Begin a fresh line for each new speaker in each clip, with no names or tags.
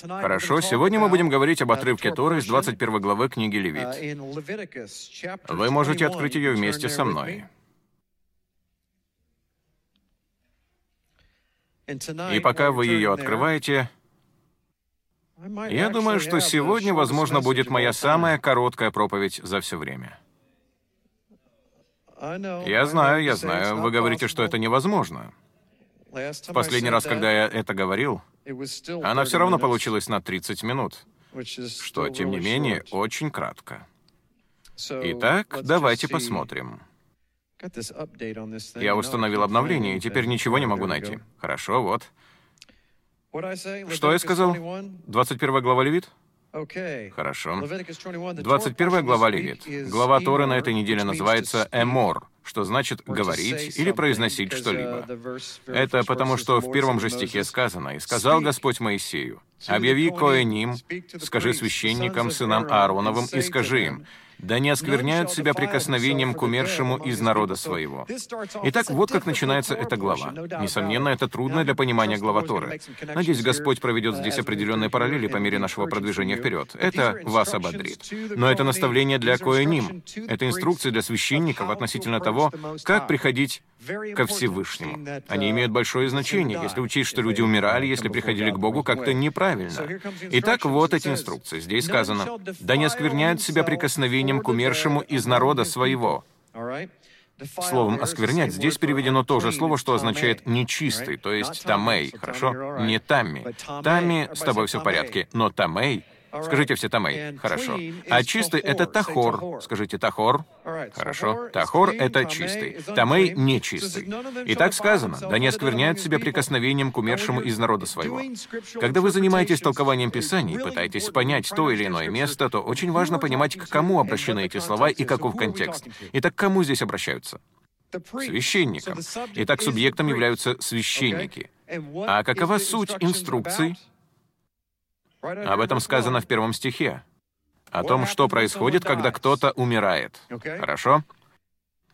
Хорошо, сегодня мы будем говорить об отрывке Торы из 21 главы книги Левит. Вы можете открыть ее вместе со мной. И пока вы ее открываете, я думаю, что сегодня, возможно, будет моя самая короткая проповедь за все время. Я знаю, я знаю, вы говорите, что это невозможно. В последний раз, когда я это говорил, она все равно получилась на 30 минут, что, тем не менее, очень кратко. Итак, давайте посмотрим. Я установил обновление, и теперь ничего не могу найти. Хорошо, вот. Что я сказал? 21 глава Левит? Хорошо. 21 глава Левит. Глава Торы на этой неделе называется «Эмор», что значит «говорить» или «произносить что-либо». Это потому, что в первом же стихе сказано «И сказал Господь Моисею, объяви Коэним, скажи священникам, сынам Аароновым, и скажи им, да не оскверняют себя прикосновением к умершему из народа своего. Итак, вот как начинается эта глава. Несомненно, это трудно для понимания глава Торы. Надеюсь, Господь проведет здесь определенные параллели по мере нашего продвижения вперед. Это вас ободрит. Но это наставление для коэним. Это инструкции для священников относительно того, как приходить ко Всевышнему. Они имеют большое значение, если учесть, что люди умирали, если приходили к Богу как-то неправильно. Итак, вот эти инструкции. Здесь сказано, «Да не оскверняют себя прикосновением к умершему из народа своего». Словом «осквернять» здесь переведено то же слово, что означает «нечистый», то есть «тамей», хорошо? Не «тамми». «Тамми» — с тобой все в порядке, но «тамей» Скажите все тамей. Хорошо. А чистый — это тахор. Скажите тахор. Хорошо. Тахор — это чистый. Тамей — нечистый. И так сказано, да не оскверняют себя прикосновением к умершему из народа своего. Когда вы занимаетесь толкованием Писаний, пытаетесь понять то или иное место, то очень важно понимать, к кому обращены эти слова и каков контекст. Итак, к кому здесь обращаются? Священникам. Итак, субъектом являются священники. А какова суть инструкций? Об этом сказано в первом стихе. О том, что происходит, когда кто-то умирает. Хорошо?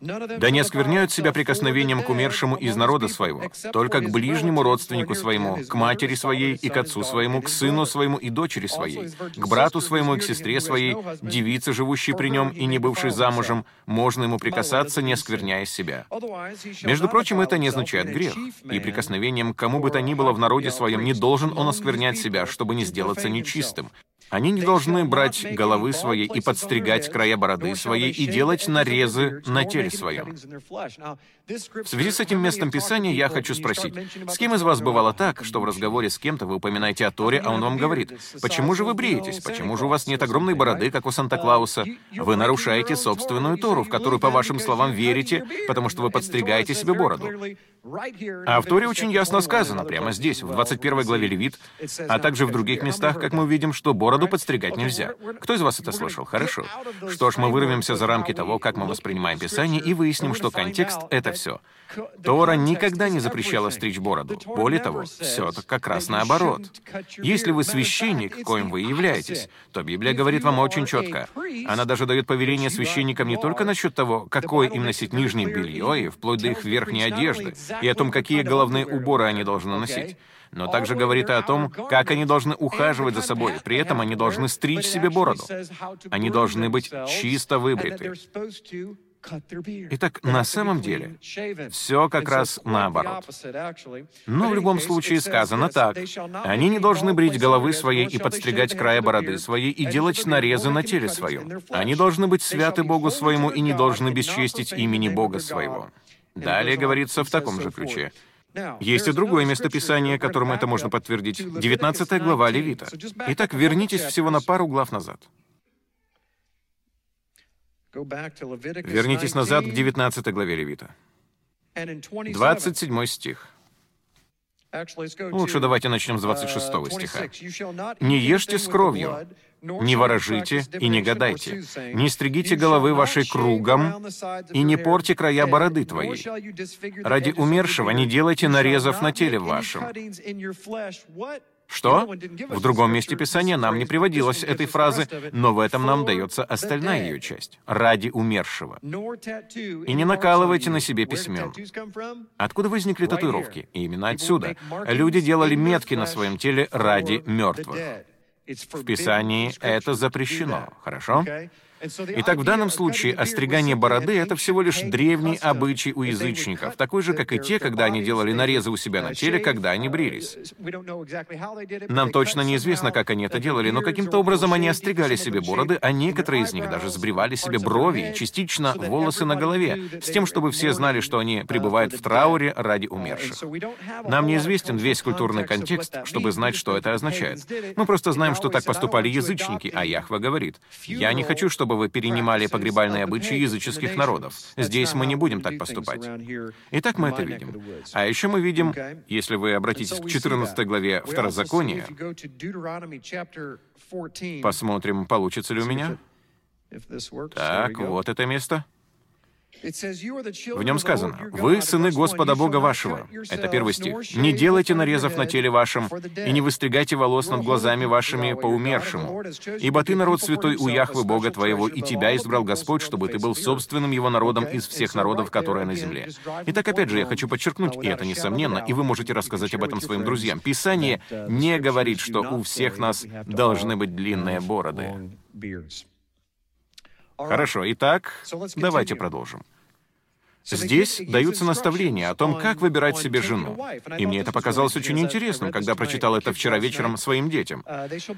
Да не оскверняют себя прикосновением к умершему из народа своего, только к ближнему родственнику своему, к матери своей и к отцу своему, к сыну своему и дочери своей, к брату своему и к сестре своей, девице, живущей при нем и не бывшей замужем, можно ему прикасаться, не оскверняя себя. Между прочим, это не означает грех, и прикосновением к кому бы то ни было в народе своем не должен он осквернять себя, чтобы не сделаться нечистым, они не должны брать головы своей и подстригать края бороды своей и делать нарезы на теле своем. В связи с этим местом Писания я хочу спросить, с кем из вас бывало так, что в разговоре с кем-то вы упоминаете о Торе, а он вам говорит, «Почему же вы бреетесь? Почему же у вас нет огромной бороды, как у Санта-Клауса? Вы нарушаете собственную Тору, в которую, по вашим словам, верите, потому что вы подстригаете себе бороду». А в Торе очень ясно сказано, прямо здесь, в 21 главе Левит, а также в других местах, как мы увидим, что бороду подстригать нельзя. Кто из вас это слышал? Хорошо. Что ж, мы вырвемся за рамки того, как мы воспринимаем Писание, и выясним, что контекст — это все. Тора никогда не запрещала стричь бороду. Более того, все это как раз наоборот. Если вы священник, коим вы являетесь, то Библия говорит вам очень четко. Она даже дает повеление священникам не только насчет того, какое им носить нижнее белье и вплоть до их верхней одежды, и о том, какие головные уборы они должны носить, но также говорит и о том, как они должны ухаживать за собой. При этом они должны стричь себе бороду. Они должны быть чисто выбриты. Итак, на самом деле, все как раз наоборот. Но в любом случае сказано так. Они не должны брить головы своей и подстригать края бороды своей и делать нарезы на теле своем. Они должны быть святы Богу своему и не должны бесчестить имени Бога своего. Далее говорится в таком же ключе. Есть и другое местописание, которым это можно подтвердить. 19 глава Левита. Итак, вернитесь всего на пару глав назад. Вернитесь назад к 19 главе Левита. 27 стих. Лучше давайте начнем с 26 uh, стиха. «Не ешьте с кровью, не ворожите и не гадайте, не стригите головы вашей кругом и не порти края бороды твоей. Ради умершего не делайте нарезов на теле вашем». Что? В другом месте Писания нам не приводилось этой фразы, но в этом нам дается остальная ее часть. «Ради умершего». И не накалывайте на себе письмен. Откуда возникли татуировки? Именно отсюда. Люди делали метки на своем теле ради мертвых. В Писании это запрещено, хорошо? Итак, в данном случае остригание бороды — это всего лишь древний обычай у язычников, такой же, как и те, когда они делали нарезы у себя на теле, когда они брились. Нам точно неизвестно, как они это делали, но каким-то образом они остригали себе бороды, а некоторые из них даже сбривали себе брови и частично волосы на голове, с тем, чтобы все знали, что они пребывают в трауре ради умерших. Нам неизвестен весь культурный контекст, чтобы знать, что это означает. Мы просто знаем, что так поступали язычники, а Яхва говорит, «Я не хочу, чтобы чтобы вы перенимали погребальные обычаи языческих народов. Здесь мы не будем так поступать. Итак, мы это видим. А еще мы видим, если вы обратитесь к 14 главе Второзакония, посмотрим, получится ли у меня. Так, вот это место. В нем сказано, «Вы сыны Господа Бога вашего». Это первый стих. «Не делайте нарезов на теле вашем, и не выстригайте волос над глазами вашими по умершему. Ибо ты народ святой у Яхвы Бога твоего, и тебя избрал Господь, чтобы ты был собственным его народом из всех народов, которые на земле». Итак, опять же, я хочу подчеркнуть, и это несомненно, и вы можете рассказать об этом своим друзьям. Писание не говорит, что у всех нас должны быть длинные бороды. Хорошо, итак, давайте продолжим. Здесь даются наставления о том, как выбирать себе жену. И мне это показалось очень интересным, когда прочитал это вчера вечером своим детям.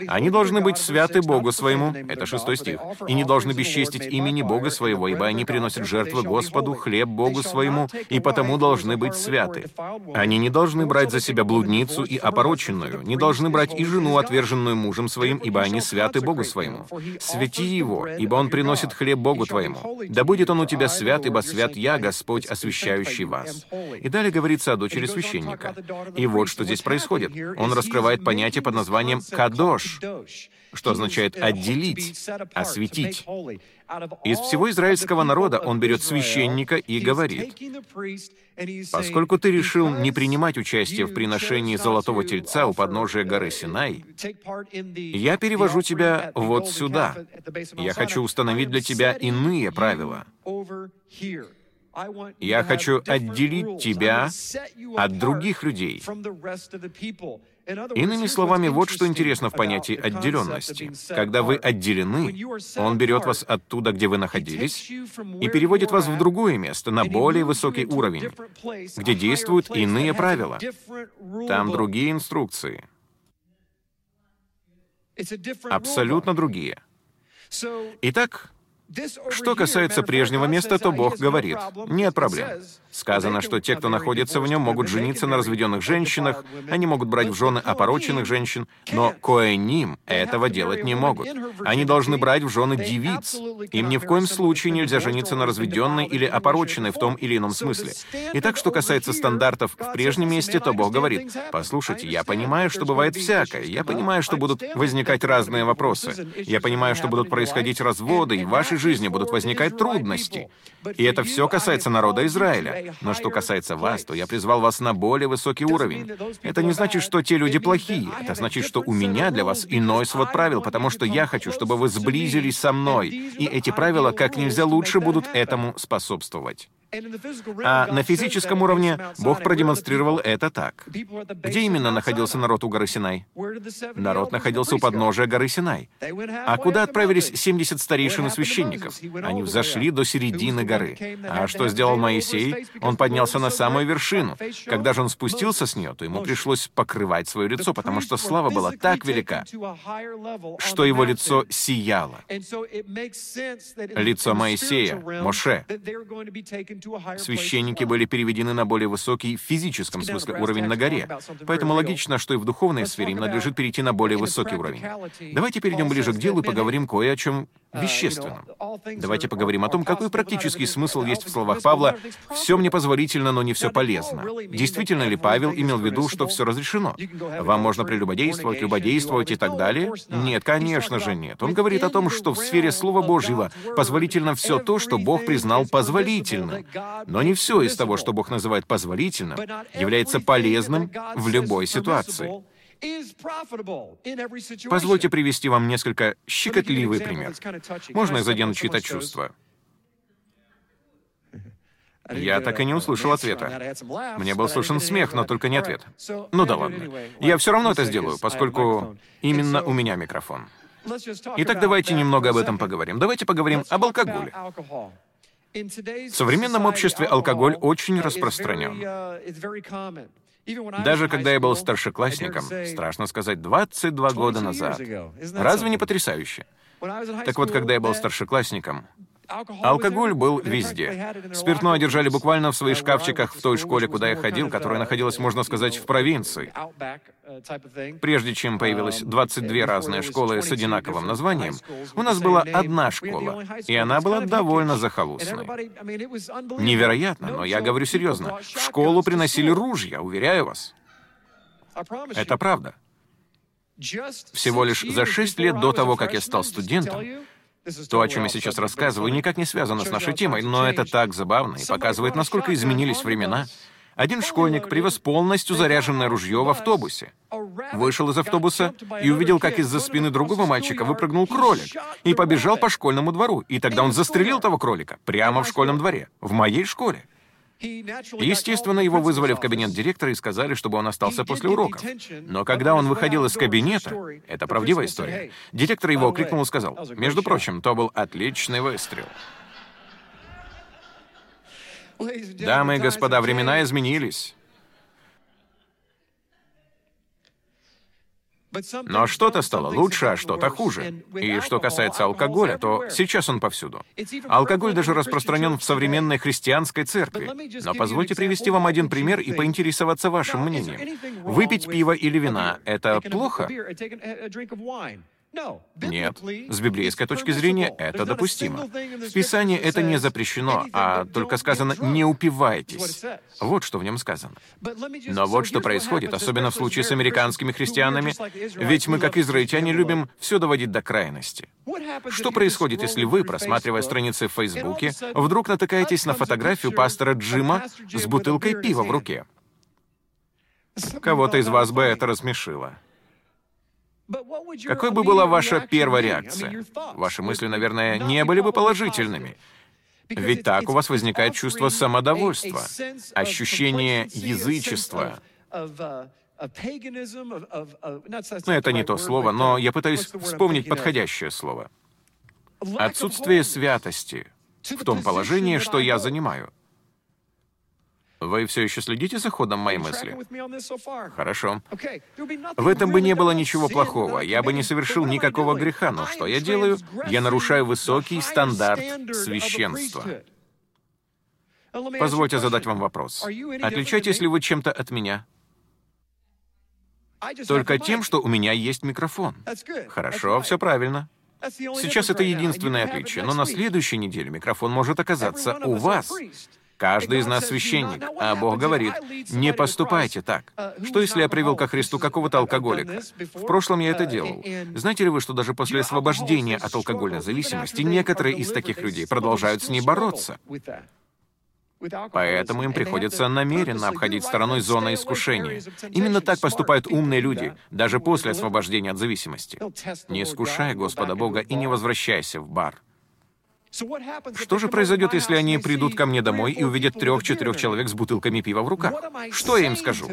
Они должны быть святы Богу своему, это шестой стих, и не должны бесчестить имени Бога своего, ибо они приносят жертвы Господу, хлеб Богу своему, и потому должны быть святы. Они не должны брать за себя блудницу и опороченную, не должны брать и жену, отверженную мужем своим, ибо они святы Богу своему. Свети его, ибо он приносит хлеб Богу твоему. Да будет он у тебя свят, ибо свят я, Господь, Господь, освящающий вас. И далее говорится о дочери священника. И вот что здесь происходит. Он раскрывает понятие под названием «кадош», что означает «отделить», «осветить». Из всего израильского народа он берет священника и говорит, «Поскольку ты решил не принимать участие в приношении золотого тельца у подножия горы Синай, я перевожу тебя вот сюда. Я хочу установить для тебя иные правила. Я хочу отделить тебя от других людей. Иными словами, вот что интересно в понятии отделенности. Когда вы отделены, Он берет вас оттуда, где вы находились, и переводит вас в другое место, на более высокий уровень, где действуют иные правила. Там другие инструкции. Абсолютно другие. Итак, что касается прежнего места, то Бог говорит, нет проблем. Сказано, что те, кто находится в нем, могут жениться на разведенных женщинах, они могут брать в жены опороченных женщин, но коэним этого делать не могут. Они должны брать в жены девиц. Им ни в коем случае нельзя жениться на разведенной или опороченной в том или ином смысле. Итак, что касается стандартов в прежнем месте, то Бог говорит, «Послушайте, я понимаю, что бывает всякое. Я понимаю, что будут возникать разные вопросы. Я понимаю, что будут происходить разводы, и в вашей жизни будут возникать трудности. И это все касается народа Израиля. Но что касается вас, то я призвал вас на более высокий уровень. Это не значит, что те люди плохие. Это значит, что у меня для вас иной свод правил, потому что я хочу, чтобы вы сблизились со мной. И эти правила как нельзя лучше будут этому способствовать. А на физическом уровне Бог продемонстрировал это так. Где именно находился народ у горы Синай? Народ находился у подножия горы Синай. А куда отправились 70 старейшин и священников? Они взошли до середины горы. А что сделал Моисей? Он поднялся на самую вершину. Когда же он спустился с нее, то ему пришлось покрывать свое лицо, потому что слава была так велика, что его лицо сияло. Лицо Моисея, Моше, священники были переведены на более высокий в физическом смысле уровень на горе. Поэтому логично, что и в духовной сфере им надлежит перейти на более высокий уровень. Давайте перейдем ближе к делу и поговорим кое о чем uh, вещественном. Давайте поговорим о том, какой практический смысл есть в словах Павла «все мне позволительно, но не все полезно». Действительно ли Павел имел в виду, что все разрешено? Вам можно прелюбодействовать, любодействовать и так далее? Нет, конечно же нет. Он говорит о том, что в сфере Слова Божьего позволительно все то, что Бог признал позволительным. Но не все из того, что Бог называет позволительным, является полезным в любой ситуации. Позвольте привести вам несколько щекотливый пример. Можно я задену чьи-то чувства? Я так и не услышал ответа. Мне был слышен смех, но только не ответ. Ну да ладно. Я все равно это сделаю, поскольку именно у меня микрофон. Итак, давайте немного об этом поговорим. Давайте поговорим об алкоголе. В современном обществе алкоголь очень распространен. Даже когда я был старшеклассником, страшно сказать, 22 года назад. Разве не потрясающе? Так вот, когда я был старшеклассником, Алкоголь был везде. Спиртное держали буквально в своих шкафчиках в той школе, куда я ходил, которая находилась, можно сказать, в провинции. Прежде чем появилась 22 разные школы с одинаковым названием, у нас была одна школа, и она была довольно захолустной. Невероятно, но я говорю серьезно. В школу приносили ружья, уверяю вас. Это правда. Всего лишь за шесть лет до того, как я стал студентом, то, о чем я сейчас рассказываю, никак не связано с нашей темой, но это так забавно и показывает, насколько изменились времена. Один школьник привез полностью заряженное ружье в автобусе. Вышел из автобуса и увидел, как из-за спины другого мальчика выпрыгнул кролик и побежал по школьному двору. И тогда он застрелил того кролика прямо в школьном дворе, в моей школе. Естественно, его вызвали в кабинет директора и сказали, чтобы он остался после уроков. Но когда он выходил из кабинета, это правдивая история, директор его окликнул и сказал, между прочим, то был отличный выстрел. Дамы и господа, времена изменились. Но что-то стало лучше, а что-то хуже. И что касается алкоголя, то сейчас он повсюду. Алкоголь даже распространен в современной христианской церкви. Но позвольте привести вам один пример и поинтересоваться вашим мнением. Выпить пиво или вина — это плохо? Нет. С библейской точки зрения это допустимо. В Писании это не запрещено, а только сказано «не упивайтесь». Вот что в нем сказано. Но вот что происходит, особенно в случае с американскими христианами, ведь мы, как израильтяне, любим все доводить до крайности. Что происходит, если вы, просматривая страницы в Фейсбуке, вдруг натыкаетесь на фотографию пастора Джима с бутылкой пива в руке? Кого-то из вас бы это рассмешило. Какой бы была ваша первая реакция? Ваши мысли, наверное, не были бы положительными. Ведь так у вас возникает чувство самодовольства, ощущение язычества. Ну, это не то слово, но я пытаюсь вспомнить подходящее слово. Отсутствие святости в том положении, что я занимаю. Вы все еще следите за ходом моей мысли? Хорошо. В этом бы не было ничего плохого. Я бы не совершил никакого греха, но что я делаю? Я нарушаю высокий стандарт священства. Позвольте задать вам вопрос. Отличаетесь ли вы чем-то от меня? Только тем, что у меня есть микрофон. Хорошо, все правильно. Сейчас это единственное отличие, но на следующей неделе микрофон может оказаться у вас. Каждый из нас священник, а Бог говорит, не поступайте так. Что если я привел ко Христу какого-то алкоголика? В прошлом я это делал. Знаете ли вы, что даже после освобождения от алкогольной зависимости некоторые из таких людей продолжают с ней бороться? Поэтому им приходится намеренно обходить стороной зоны искушения. Именно так поступают умные люди, даже после освобождения от зависимости. Не искушай Господа Бога и не возвращайся в бар. Что же произойдет, если они придут ко мне домой и увидят трех-четырех человек с бутылками пива в руках? Что я им скажу?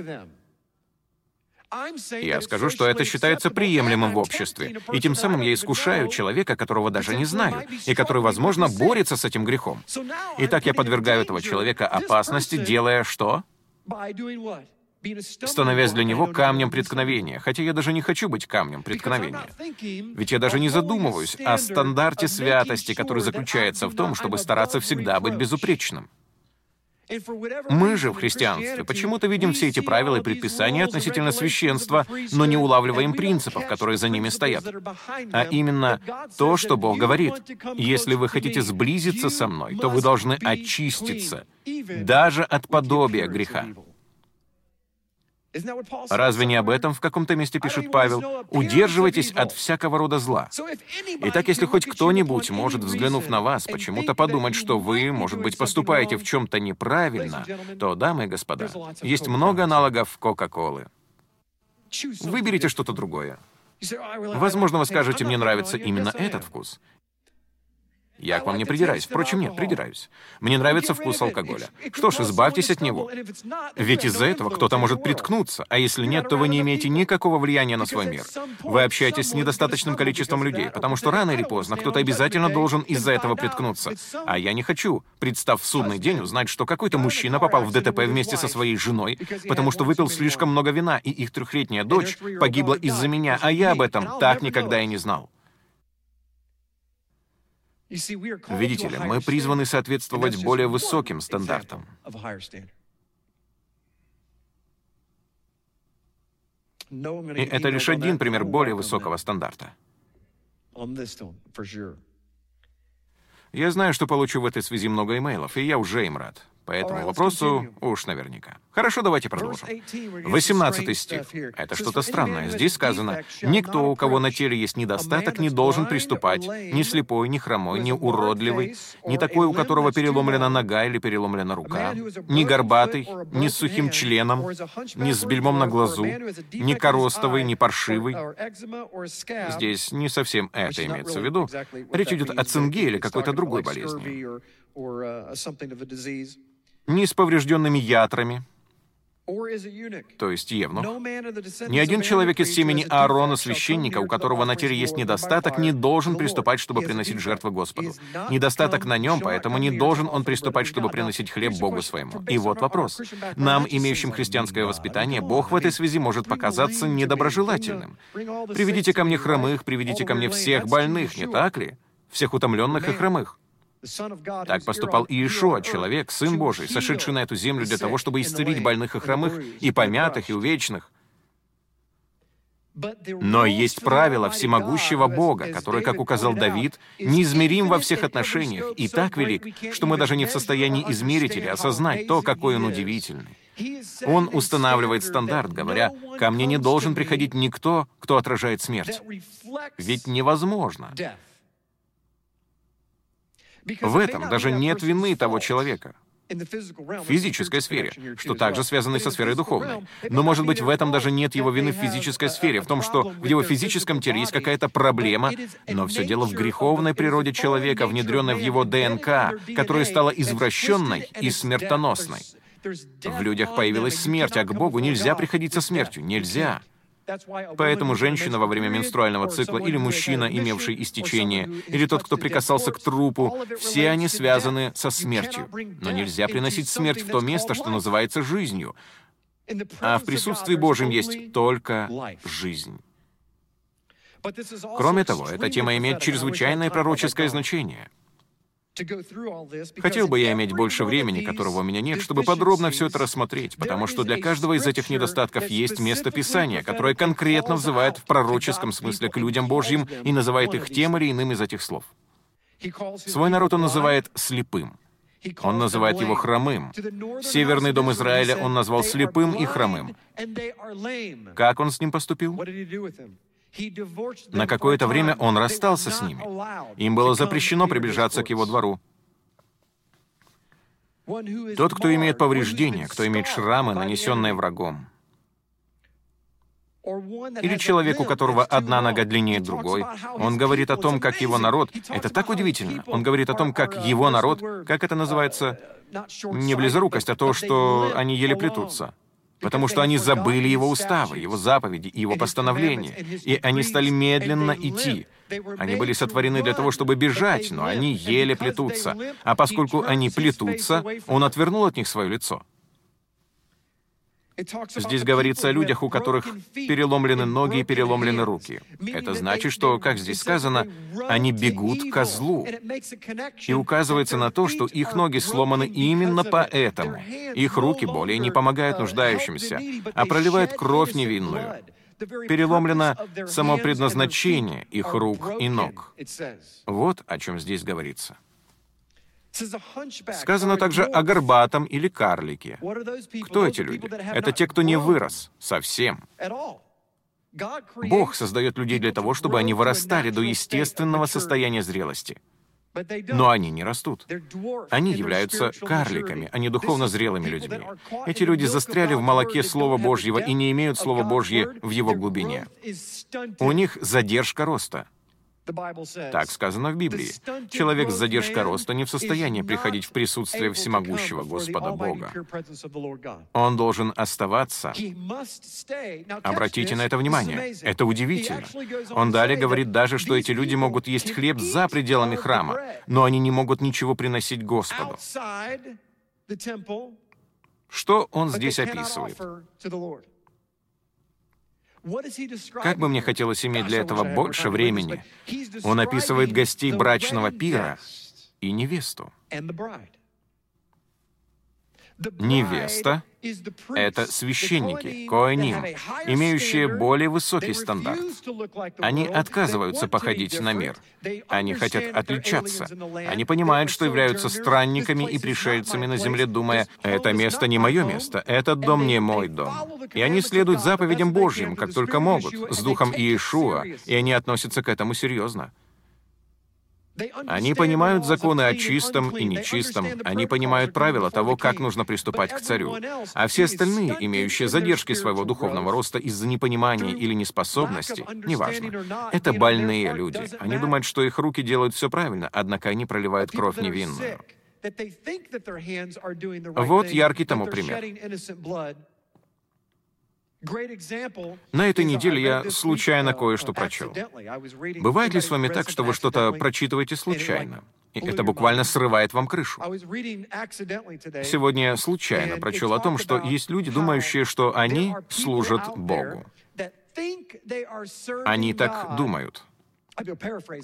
Я скажу, что это считается приемлемым в обществе, и тем самым я искушаю человека, которого даже не знаю, и который, возможно, борется с этим грехом. Итак, я подвергаю этого человека опасности, делая что? Становясь для него камнем преткновения, хотя я даже не хочу быть камнем преткновения. Ведь я даже не задумываюсь о стандарте святости, который заключается в том, чтобы стараться всегда быть безупречным. Мы же в христианстве почему-то видим все эти правила и предписания относительно священства, но не улавливаем принципов, которые за ними стоят. А именно то, что Бог говорит. Если вы хотите сблизиться со мной, то вы должны очиститься, даже от подобия греха. Разве не об этом в каком-то месте пишет Павел? «Удерживайтесь от всякого рода зла». Итак, если хоть кто-нибудь может, взглянув на вас, почему-то подумать, что вы, может быть, поступаете в чем-то неправильно, то, дамы и господа, есть много аналогов Кока-Колы. Выберите что-то другое. Возможно, вы скажете, мне нравится именно этот вкус. Я к вам не придираюсь. Впрочем, нет, придираюсь. Мне нравится вкус алкоголя. Что ж, избавьтесь от него. Ведь из-за этого кто-то может приткнуться, а если нет, то вы не имеете никакого влияния на свой мир. Вы общаетесь с недостаточным количеством людей, потому что рано или поздно кто-то обязательно должен из-за этого приткнуться. А я не хочу, представ в судный день, узнать, что какой-то мужчина попал в ДТП вместе со своей женой, потому что выпил слишком много вина, и их трехлетняя дочь погибла из-за меня, а я об этом так никогда и не знал. Видите ли, мы призваны соответствовать более высоким стандартам. И это лишь один пример более высокого стандарта. Я знаю, что получу в этой связи много имейлов, и я уже им рад. По этому вопросу уж наверняка. Хорошо, давайте продолжим. 18 стих. Это что-то странное. Здесь сказано, «Никто, у кого на теле есть недостаток, не должен приступать, ни слепой, ни хромой, ни уродливый, ни такой, у которого переломлена нога или переломлена рука, ни горбатый, ни с сухим членом, ни с бельмом на глазу, ни коростовый, ни паршивый». Здесь не совсем это имеется в виду. Речь идет о цинге или какой-то другой болезни ни с поврежденными ятрами, то есть Евнух. Ни один человек из семени Аарона, священника, у которого на теле есть недостаток, не должен приступать, чтобы приносить жертвы Господу. Недостаток на нем, поэтому не должен он приступать, чтобы приносить хлеб Богу своему. И вот вопрос. Нам, имеющим христианское воспитание, Бог в этой связи может показаться недоброжелательным. Приведите ко мне хромых, приведите ко мне всех больных, не так ли? Всех утомленных и хромых. Так поступал Иешуа, человек, Сын Божий, сошедший на эту землю для того, чтобы исцелить больных и хромых, и помятых, и увечных. Но есть правило всемогущего Бога, который, как указал Давид, неизмерим во всех отношениях и так велик, что мы даже не в состоянии измерить или осознать то, какой он удивительный. Он устанавливает стандарт, говоря, «Ко мне не должен приходить никто, кто отражает смерть». Ведь невозможно. В этом даже нет вины того человека в физической сфере, что также связано со сферой духовной. Но, может быть, в этом даже нет его вины в физической сфере, в том, что в его физическом теле есть какая-то проблема, но все дело в греховной природе человека, внедренной в его ДНК, которая стала извращенной и смертоносной. В людях появилась смерть, а к Богу нельзя приходить со смертью. Нельзя. Поэтому женщина во время менструального цикла или мужчина, имевший истечение, или тот, кто прикасался к трупу, все они связаны со смертью. Но нельзя приносить смерть в то место, что называется жизнью. А в присутствии Божьем есть только жизнь. Кроме того, эта тема имеет чрезвычайное пророческое значение — Хотел бы я иметь больше времени, которого у меня нет, чтобы подробно все это рассмотреть, потому что для каждого из этих недостатков есть место Писания, которое конкретно взывает в пророческом смысле к людям Божьим и называет их тем или иным из этих слов. Свой народ он называет слепым. Он называет его хромым. Северный дом Израиля он назвал слепым и хромым. Как он с ним поступил? На какое-то время он расстался с ними. Им было запрещено приближаться к его двору. Тот, кто имеет повреждения, кто имеет шрамы, нанесенные врагом, или человек, у которого одна нога длиннее другой. Он говорит о том, как его народ... Это так удивительно. Он говорит о том, как его народ... Как это называется? Не близорукость, а то, что они еле плетутся потому что они забыли его уставы, его заповеди и его постановления, и они стали медленно идти. Они были сотворены для того, чтобы бежать, но они еле плетутся. А поскольку они плетутся, он отвернул от них свое лицо. Здесь говорится о людях, у которых переломлены ноги и переломлены руки. Это значит, что, как здесь сказано, они бегут к злу. И указывается на то, что их ноги сломаны именно поэтому. Их руки более не помогают нуждающимся, а проливают кровь невинную. Переломлено само предназначение их рук и ног. Вот о чем здесь говорится. Сказано также о горбатом или карлике. Кто эти люди? Это те, кто не вырос совсем. Бог создает людей для того, чтобы они вырастали до естественного состояния зрелости. Но они не растут. Они являются карликами, а не духовно зрелыми людьми. Эти люди застряли в молоке Слова Божьего и не имеют Слова Божье в его глубине. У них задержка роста. Так сказано в Библии. Человек с задержкой роста не в состоянии приходить в присутствие всемогущего Господа Бога. Он должен оставаться. Обратите на это внимание. Это удивительно. Он далее говорит даже, что эти люди могут есть хлеб за пределами храма, но они не могут ничего приносить Господу. Что он здесь описывает? Как бы мне хотелось иметь для этого больше времени. Он описывает гостей брачного пира и невесту. Невеста — это священники, коэним, имеющие более высокий стандарт. Они отказываются походить на мир. Они хотят отличаться. Они понимают, что являются странниками и пришельцами на земле, думая, «Это место не мое место, этот дом не мой дом». И они следуют заповедям Божьим, как только могут, с духом Иешуа, и они относятся к этому серьезно. Они понимают законы о чистом и нечистом, они понимают правила того, как нужно приступать к царю. А все остальные, имеющие задержки своего духовного роста из-за непонимания или неспособности, неважно, это больные люди. Они думают, что их руки делают все правильно, однако они проливают кровь невинную. Вот яркий тому пример. На этой неделе я случайно uh, кое-что прочел. Бывает ли с вами так, что вы что-то прочитываете случайно? И это буквально срывает вам крышу. Сегодня я случайно прочел о том, что есть люди, думающие, что они служат Богу. Они так думают.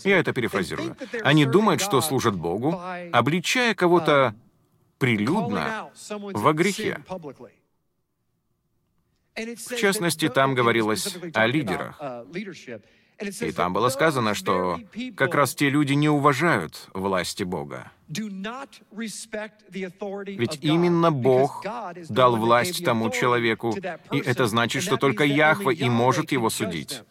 Я это перефразирую. Они думают, что служат Богу, обличая кого-то uh, прилюдно во грехе. В частности, там говорилось о лидерах. И там было сказано, что как раз те люди не уважают власти Бога. Ведь именно Бог дал власть тому человеку, и это значит, что только Яхва и может его судить.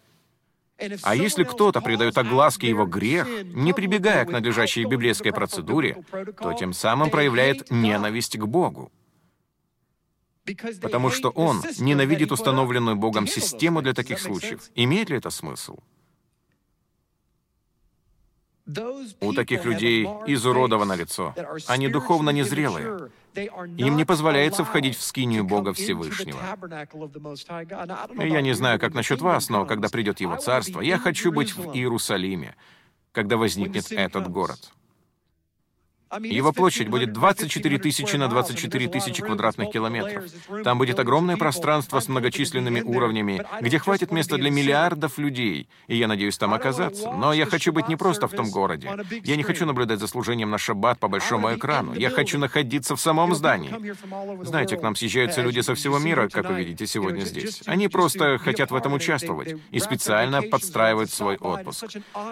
А если кто-то придает огласке его грех, не прибегая к надлежащей библейской процедуре, то тем самым проявляет ненависть к Богу потому что он ненавидит установленную Богом систему для таких случаев. Имеет ли это смысл? У таких людей изуродовано лицо. Они духовно незрелые. Им не позволяется входить в скинию Бога Всевышнего. Я не знаю, как насчет вас, но когда придет Его Царство, я хочу быть в Иерусалиме, когда возникнет этот город. Его площадь будет 24 тысячи на 24 тысячи квадратных километров. Там будет огромное пространство с многочисленными уровнями, где хватит места для миллиардов людей, и я надеюсь там оказаться. Но я хочу быть не просто в том городе. Я не хочу наблюдать за служением на шаббат по большому экрану. Я хочу находиться в самом здании. Знаете, к нам съезжаются люди со всего мира, как вы видите сегодня здесь. Они просто хотят в этом участвовать и специально подстраивают свой отпуск.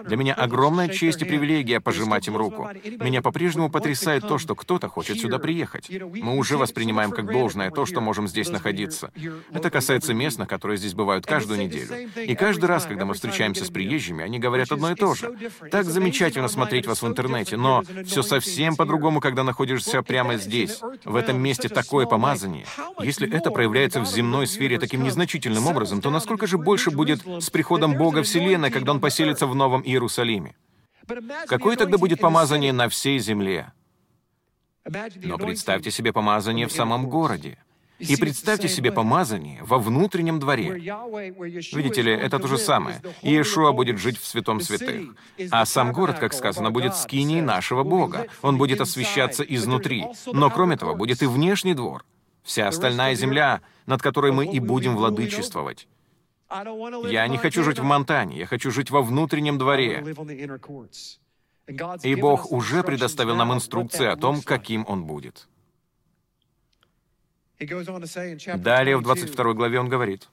Для меня огромная честь и привилегия пожимать им руку. Меня по-прежнему потрясает то, что кто-то хочет сюда приехать. Мы уже воспринимаем как должное то, что можем здесь находиться. Это касается местных, которые здесь бывают каждую неделю. И каждый раз, когда мы встречаемся с приезжими, они говорят одно и то же. Так замечательно смотреть вас в интернете, но все совсем по-другому, когда находишься прямо здесь. В этом месте такое помазание. Если это проявляется в земной сфере таким незначительным образом, то насколько же больше будет с приходом Бога Вселенной, когда Он поселится в Новом Иерусалиме? Какое тогда будет помазание на всей земле? Но представьте себе помазание в самом городе. И представьте себе помазание во внутреннем дворе. Видите ли, это то же самое. Иешуа будет жить в святом святых. А сам город, как сказано, будет скинией нашего Бога. Он будет освещаться изнутри. Но кроме того, будет и внешний двор. Вся остальная земля, над которой мы и будем владычествовать. Я не хочу жить в Монтане, я хочу жить во внутреннем дворе. И Бог уже предоставил нам инструкции о том, каким Он будет. Далее в 22 главе он говорит,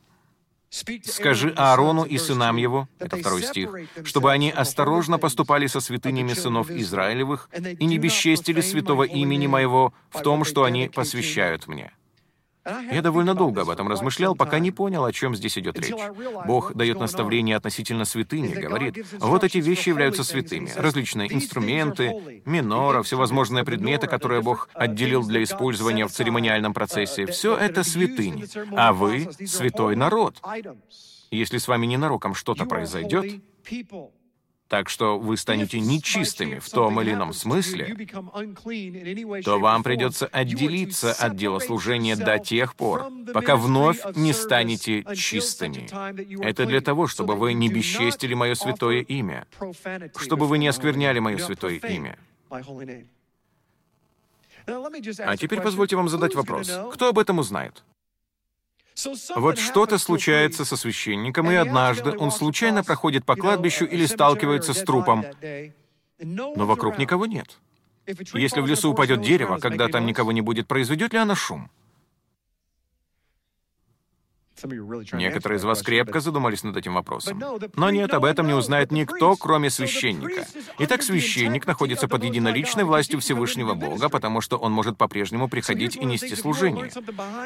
«Скажи Аарону и сынам его, это второй стих, чтобы они осторожно поступали со святынями сынов Израилевых и не бесчестили святого имени моего в том, что они посвящают мне». Я довольно долго об этом размышлял, пока не понял, о чем здесь идет речь. Бог дает наставление относительно святыни, говорит, вот эти вещи являются святыми. Различные инструменты, минора, всевозможные предметы, которые Бог отделил для использования в церемониальном процессе, все это святыни. А вы — святой народ. Если с вами ненароком что-то произойдет, так что вы станете нечистыми в том или ином смысле, то вам придется отделиться от дела служения до тех пор, пока вновь не станете чистыми. Это для того, чтобы вы не бесчестили мое святое имя, чтобы вы не оскверняли мое святое имя. А теперь позвольте вам задать вопрос. Кто об этом узнает? Вот что-то случается со священником, и однажды он случайно проходит по кладбищу или сталкивается с трупом, но вокруг никого нет. Если в лесу упадет дерево, когда там никого не будет, произведет ли оно шум? Некоторые из вас крепко задумались над этим вопросом. Но нет, об этом не узнает никто, кроме священника. Итак, священник находится под единоличной властью Всевышнего Бога, потому что он может по-прежнему приходить и нести служение.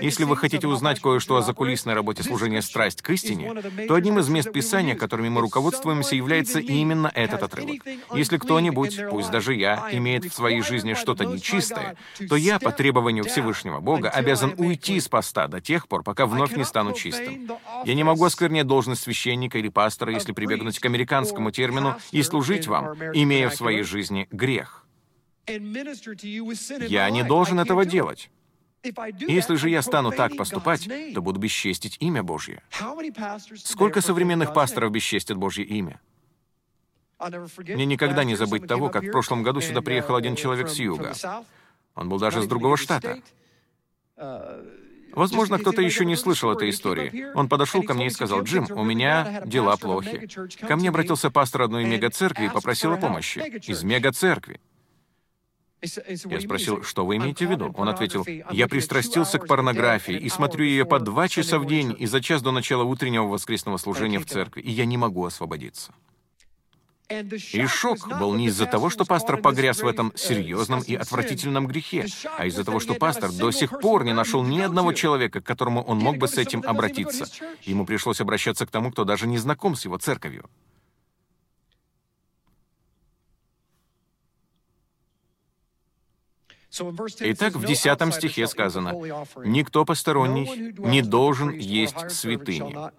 Если вы хотите узнать кое-что о закулисной работе служения «Страсть к истине», то одним из мест Писания, которыми мы руководствуемся, является именно этот отрывок. Если кто-нибудь, пусть даже я, имеет в своей жизни что-то нечистое, то я, по требованию Всевышнего Бога, обязан уйти с поста до тех пор, пока вновь не стану чистым. Я не могу осквернять должность священника или пастора, если прибегнуть к американскому термину, и служить вам, имея в своей жизни грех. Я не должен этого делать. Если же я стану так поступать, то буду бесчестить имя Божье. Сколько современных пасторов бесчестят Божье имя? Мне никогда не забыть того, как в прошлом году сюда приехал один человек с юга. Он был даже с другого штата. Возможно, кто-то еще не слышал этой истории. Он подошел ко мне и сказал, «Джим, у меня дела плохи». Ко мне обратился пастор одной мега-церкви и попросил о помощи. Из мега-церкви. Я спросил, что вы имеете в виду? Он ответил, я пристрастился к порнографии и смотрю ее по два часа в день и за час до начала утреннего воскресного служения в церкви, и я не могу освободиться. И шок был не из-за того, что пастор погряз в этом серьезном и отвратительном грехе, а из-за того, что пастор до сих пор не нашел ни одного человека, к которому он мог бы с этим обратиться. Ему пришлось обращаться к тому, кто даже не знаком с его церковью. Итак, в 10 стихе сказано, «Никто посторонний не должен есть святыни,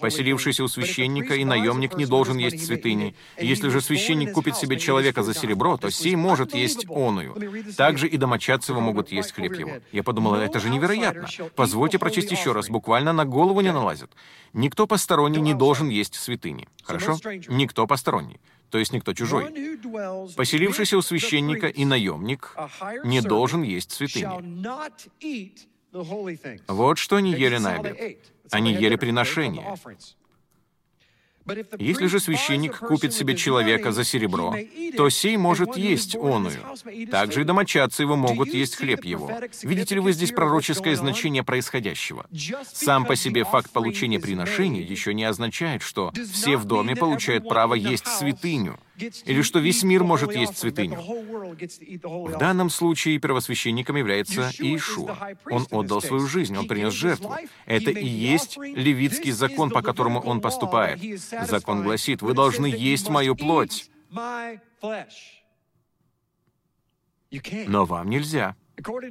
Поселившийся у священника и наемник не должен есть святыни. Если же священник купит себе человека за серебро, то сей может есть оную. Также и домочадцы его могут есть хлеб его. Я подумала, это же невероятно. Позвольте прочесть еще раз, буквально на голову не налазит. Никто посторонний не должен есть святыни. Хорошо? Никто посторонний то есть никто чужой. Поселившийся у священника и наемник не должен есть святыни. Вот что они ели на обед. Они ели приношения. Если же священник купит себе человека за серебро, то сей может есть оную. Также и домочадцы его могут есть хлеб его. Видите ли вы здесь пророческое значение происходящего? Сам по себе факт получения приношений еще не означает, что все в доме получают право есть святыню, или что весь мир может есть святыню. В данном случае первосвященником является Иешуа. Он отдал свою жизнь, он принес жертву. Это и есть левитский закон, по которому он поступает. Закон гласит, вы должны есть мою плоть. Но вам нельзя.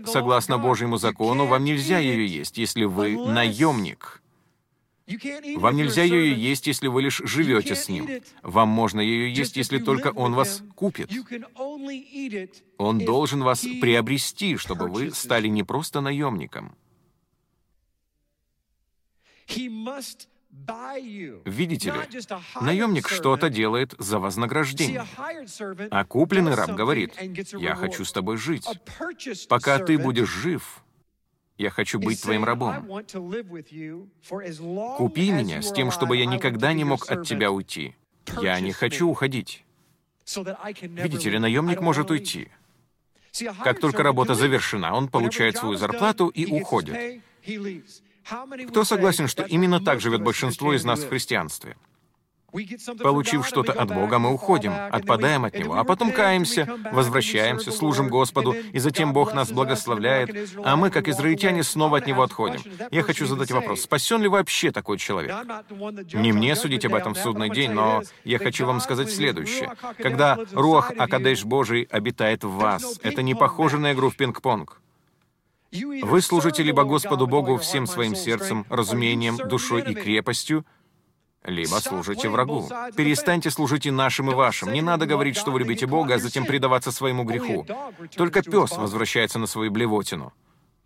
Согласно Божьему закону, вам нельзя ее есть, если вы наемник. Вам нельзя ее есть, если вы лишь живете с ним. Вам можно ее есть, если только он вас купит. Он должен вас приобрести, чтобы вы стали не просто наемником. Видите ли, наемник что-то делает за вознаграждение. А купленный раб говорит, «Я хочу с тобой жить. Пока ты будешь жив, я хочу быть твоим рабом. Купи меня с тем, чтобы я никогда не мог от тебя уйти. Я не хочу уходить. Видите ли, наемник может уйти. Как только работа завершена, он получает свою зарплату и уходит. Кто согласен, что именно так живет большинство из нас в христианстве? Получив что-то от Бога, мы уходим, отпадаем от Него, а потом каемся, возвращаемся, служим Господу, и затем Бог нас благословляет, а мы, как израильтяне, снова от Него отходим. Я хочу задать вопрос, спасен ли вообще такой человек? Не мне судить об этом в судный день, но я хочу вам сказать следующее. Когда Руах Акадеш Божий обитает в вас, это не похоже на игру в пинг-понг. Вы служите либо Господу Богу всем своим сердцем, разумением, душой и крепостью, либо служите врагу. Перестаньте служить и нашим, и вашим. Не надо говорить, что вы любите Бога, а затем предаваться своему греху. Только пес возвращается на свою блевотину.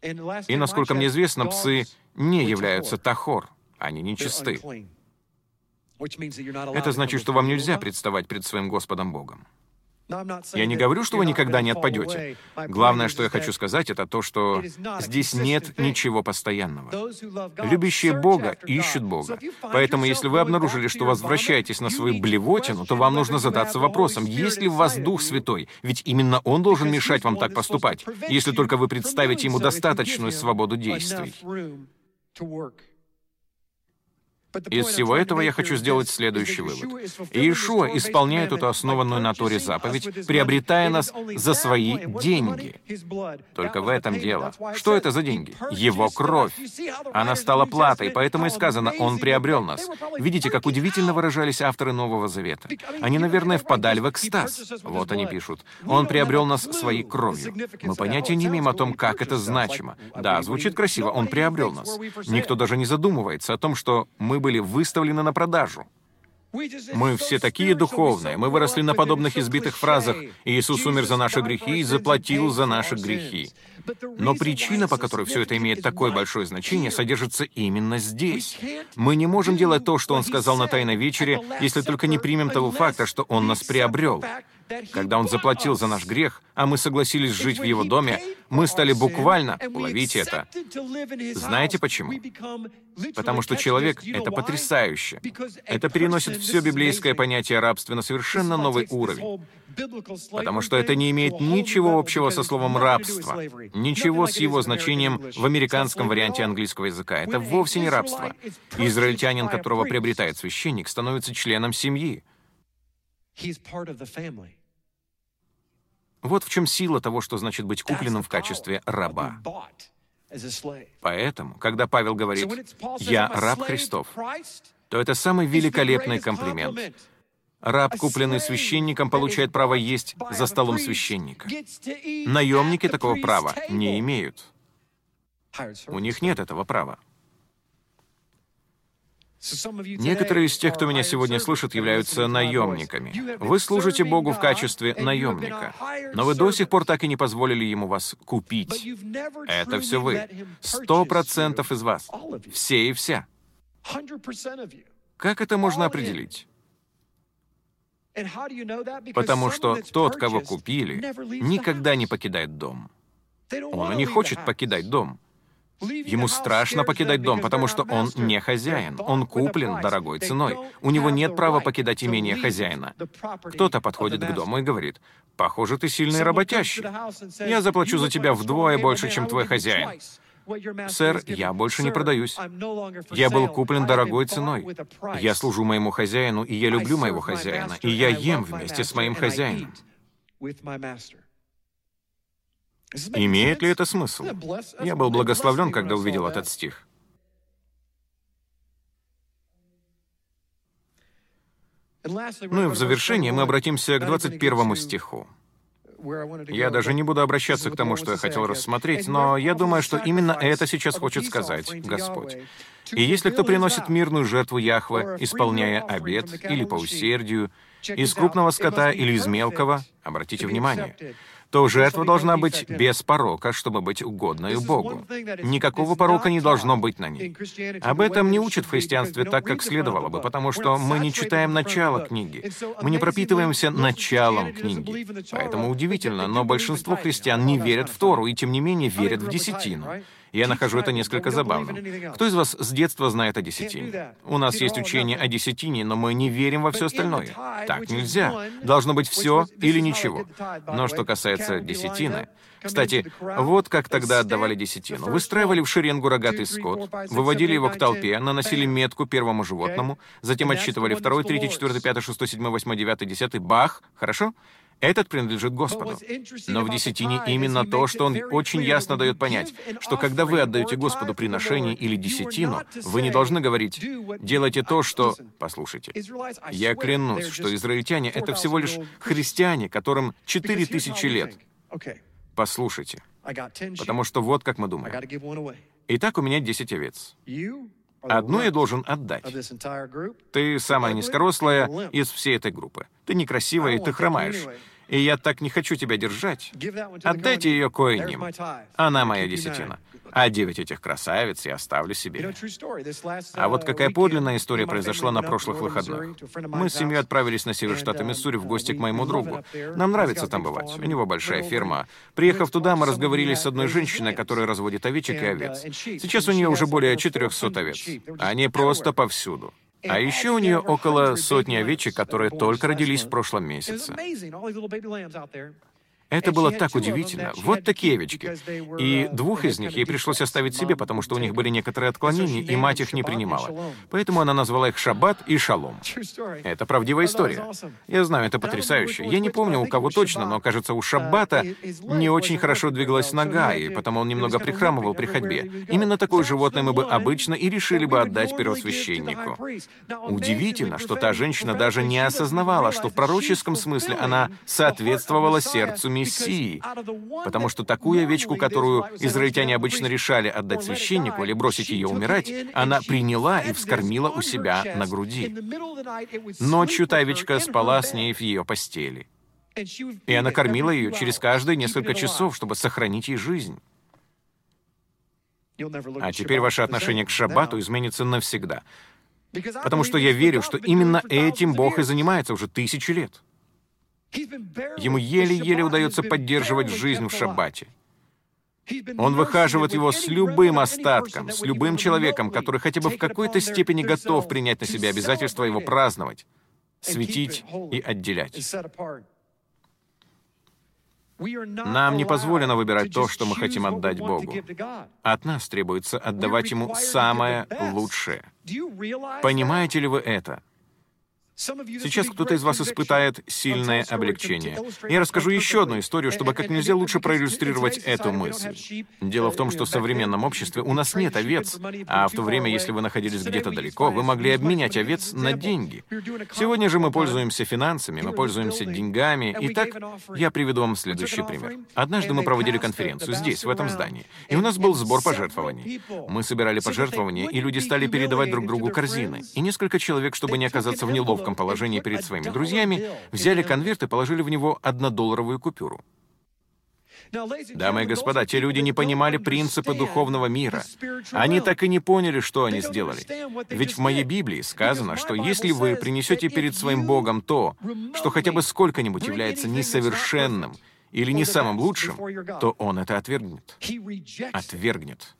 И, насколько мне известно, псы не являются тахор. Они нечисты. Это значит, что вам нельзя представать пред своим Господом Богом. Я не говорю, что вы никогда не отпадете. Главное, что я хочу сказать, это то, что здесь нет ничего постоянного. Любящие Бога ищут Бога. Поэтому, если вы обнаружили, что возвращаетесь на свою блевотину, то вам нужно задаться вопросом, есть ли в вас Дух Святой? Ведь именно Он должен мешать вам так поступать, если только вы представите Ему достаточную свободу действий. Из всего этого я хочу сделать следующий вывод. Иешуа исполняет эту основанную на Торе заповедь, приобретая нас за свои деньги. Только в этом дело. Что это за деньги? Его кровь. Она стала платой, поэтому и сказано, Он приобрел нас. Видите, как удивительно выражались авторы Нового Завета. Они, наверное, впадали в экстаз. Вот они пишут. Он приобрел нас своей кровью. Мы понятия не имеем о том, как это значимо. Да, звучит красиво, Он приобрел нас. Никто даже не задумывается о том, что мы были выставлены на продажу. Мы все такие духовные, мы выросли на подобных избитых фразах «Иисус умер за наши грехи и заплатил за наши грехи». Но причина, по которой все это имеет такое большое значение, содержится именно здесь. Мы не можем делать то, что Он сказал на Тайной вечере, если только не примем того факта, что Он нас приобрел. Когда Он заплатил за наш грех, а мы согласились жить в Его доме, мы стали буквально, уловите это. Знаете почему? Потому что человек — это потрясающе. Это переносит все библейское понятие рабства на совершенно новый уровень. Потому что это не имеет ничего общего со словом «рабство», ничего с его значением в американском варианте английского языка. Это вовсе не рабство. Израильтянин, которого приобретает священник, становится членом семьи. Вот в чем сила того, что значит быть купленным в качестве раба. Поэтому, когда Павел говорит «Я раб Христов», то это самый великолепный комплимент. Раб, купленный священником, получает право есть за столом священника. Наемники такого права не имеют. У них нет этого права. Некоторые из тех, кто меня сегодня слышит, являются наемниками. Вы служите Богу в качестве наемника, но вы до сих пор так и не позволили Ему вас купить. Это все вы. Сто процентов из вас. Все и вся. Как это можно определить? Потому что тот, кого купили, никогда не покидает дом. Он не хочет покидать дом. Ему страшно покидать дом, потому что он не хозяин. Он куплен дорогой ценой. У него нет права покидать имение хозяина. Кто-то подходит к дому и говорит, «Похоже, ты сильный работящий. Я заплачу за тебя вдвое больше, чем твой хозяин». «Сэр, я больше не продаюсь. Я был куплен дорогой ценой. Я служу моему хозяину, и я люблю моего хозяина, и я ем вместе с моим хозяином». Имеет ли это смысл? Я был благословлен, когда увидел этот стих. Ну и в завершение мы обратимся к 21 стиху. Я даже не буду обращаться к тому, что я хотел рассмотреть, но я думаю, что именно это сейчас хочет сказать Господь. И если кто приносит мирную жертву Яхве, исполняя обед или по усердию, из крупного скота или из мелкого, обратите внимание, то жертва должна быть без порока, чтобы быть угодной Богу. Никакого порока не должно быть на ней. Об этом не учат в христианстве так, как следовало бы, потому что мы не читаем начало книги. Мы не пропитываемся началом книги. Поэтому удивительно, но большинство христиан не верят в Тору и, тем не менее, верят в десятину. Я нахожу это несколько забавным. Кто из вас с детства знает о десятине? У нас есть учение о десятине, но мы не верим во все остальное. Так нельзя. Должно быть все или ничего. Но что касается десятины, кстати, вот как тогда отдавали десятину. Выстраивали в шеренгу рогатый скот, выводили его к толпе, наносили метку первому животному, затем отсчитывали второй, третий, четвертый, пятый, шестой, седьмой, восьмой, девятый, десятый, бах, хорошо? Этот принадлежит Господу. Но в десятине именно то, что он очень ясно дает понять, что когда вы отдаете Господу приношение или десятину, вы не должны говорить «делайте то, что...» Послушайте, я клянусь, что израильтяне — это всего лишь христиане, которым четыре тысячи лет. Послушайте, потому что вот как мы думаем. Итак, у меня десять овец. Одну я должен отдать. Ты самая низкорослая из всей этой группы. Ты некрасивая, и ты хромаешь и я так не хочу тебя держать. Отдайте ее коиням. Она моя десятина. А девять этих красавиц я оставлю себе. А вот какая подлинная история произошла на прошлых выходных. Мы с семьей отправились на север штата Миссури в гости к моему другу. Нам нравится там бывать. У него большая ферма. Приехав туда, мы разговорились с одной женщиной, которая разводит овечек и овец. Сейчас у нее уже более 400 овец. Они просто повсюду. А еще у нее около сотни овечек, которые только родились в прошлом месяце. Это было так удивительно. Вот такие овечки. И двух из них ей пришлось оставить себе, потому что у них были некоторые отклонения, и мать их не принимала. Поэтому она назвала их Шаббат и Шалом. Это правдивая история. Я знаю, это потрясающе. Я не помню, у кого точно, но, кажется, у Шаббата не очень хорошо двигалась нога, и потому он немного прихрамывал при ходьбе. Именно такое животное мы бы обычно и решили бы отдать первосвященнику. Удивительно, что та женщина даже не осознавала, что в пророческом смысле она соответствовала сердцу Мессии, потому что такую овечку, которую израильтяне обычно решали отдать священнику или бросить ее умирать, она приняла и вскормила у себя на груди. Ночью та овечка спала с ней в ее постели. И она кормила ее через каждые несколько часов, чтобы сохранить ей жизнь. А теперь ваше отношение к шаббату изменится навсегда. Потому что я верю, что именно этим Бог и занимается уже тысячи лет. Ему еле-еле удается поддерживать жизнь в шаббате. Он выхаживает его с любым остатком, с любым человеком, который хотя бы в какой-то степени готов принять на себя обязательство его праздновать, светить и отделять. Нам не позволено выбирать то, что мы хотим отдать Богу. От нас требуется отдавать Ему самое лучшее. Понимаете ли вы это? Сейчас кто-то из вас испытает сильное облегчение. Я расскажу еще одну историю, чтобы как нельзя лучше проиллюстрировать эту мысль. Дело в том, что в современном обществе у нас нет овец, а в то время, если вы находились где-то далеко, вы могли обменять овец на деньги. Сегодня же мы пользуемся финансами, мы пользуемся деньгами. Итак, я приведу вам следующий пример. Однажды мы проводили конференцию здесь, в этом здании, и у нас был сбор пожертвований. Мы собирали пожертвования, и люди стали передавать друг другу корзины. И несколько человек, чтобы не оказаться в неловком неловком положении перед своими друзьями, взяли конверт и положили в него однодолларовую купюру. Дамы и господа, те люди не понимали принципы духовного мира. Они так и не поняли, что они сделали. Ведь в моей Библии сказано, что если вы принесете перед своим Богом то, что хотя бы сколько-нибудь является несовершенным или не самым лучшим, то Он это отвергнет. Отвергнет.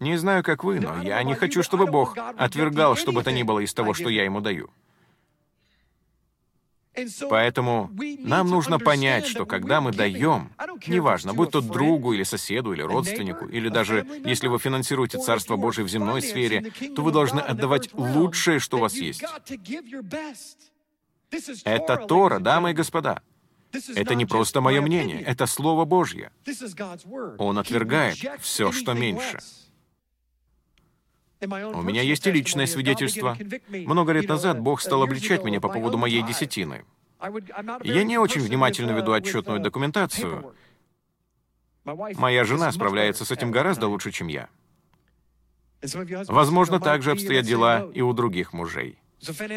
Не знаю, как вы, но я не хочу, чтобы Бог отвергал что бы то ни было из того, что я ему даю. Поэтому нам нужно понять, что когда мы даем, неважно, будь то другу или соседу, или родственнику, или даже если вы финансируете Царство Божие в земной сфере, то вы должны отдавать лучшее, что у вас есть. Это Тора, дамы и господа. Это не просто мое мнение, это Слово Божье. Он отвергает все, что меньше. У меня есть и личное свидетельство. Много лет назад Бог стал обличать меня по поводу моей десятины. Я не очень внимательно веду отчетную документацию. Моя жена справляется с этим гораздо лучше, чем я. Возможно, также обстоят дела и у других мужей.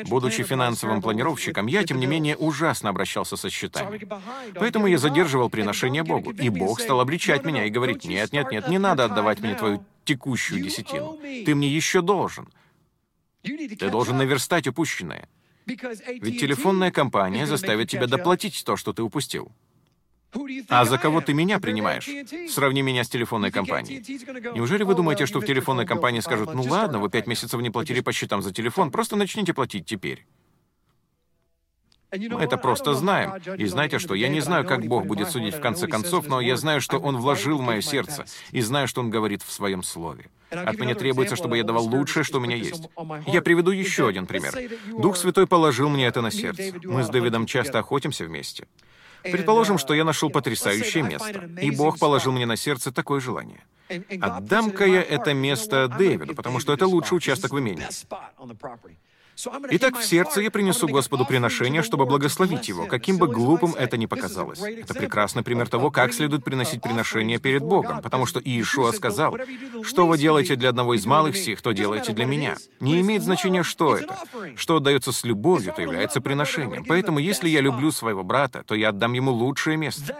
Будучи финансовым планировщиком, я, тем не менее, ужасно обращался со счетами. Поэтому я задерживал приношение Богу. И Бог стал обличать меня и говорить, «Нет, нет, нет, не надо отдавать мне твою текущую десятину. Ты мне еще должен. Ты должен наверстать упущенное. Ведь телефонная компания заставит тебя доплатить то, что ты упустил. А за кого ты меня принимаешь? Сравни меня с телефонной компанией. Неужели вы думаете, что в телефонной компании скажут, ну ладно, вы пять месяцев не платили по счетам за телефон, просто начните платить теперь? Мы это просто знаем. И знаете что, я не знаю, как Бог будет судить в конце концов, но я знаю, что Он вложил в мое сердце, и знаю, что Он говорит в Своем Слове. От меня требуется, чтобы я давал лучшее, что у меня есть. Я приведу еще один пример. Дух Святой положил мне это на сердце. Мы с Дэвидом часто охотимся вместе. Предположим, что я нашел потрясающее место, и Бог положил мне на сердце такое желание. Отдам-ка я это место Дэвиду, потому что это лучший участок в имении. Итак, в сердце я принесу Господу приношение, чтобы благословить его, каким бы глупым это ни показалось. Это прекрасный пример того, как следует приносить приношение перед Богом, потому что Иешуа сказал, «Что вы делаете для одного из малых сих, то делаете для меня». Не имеет значения, что это. Что отдается с любовью, то является приношением. Поэтому, если я люблю своего брата, то я отдам ему лучшее место.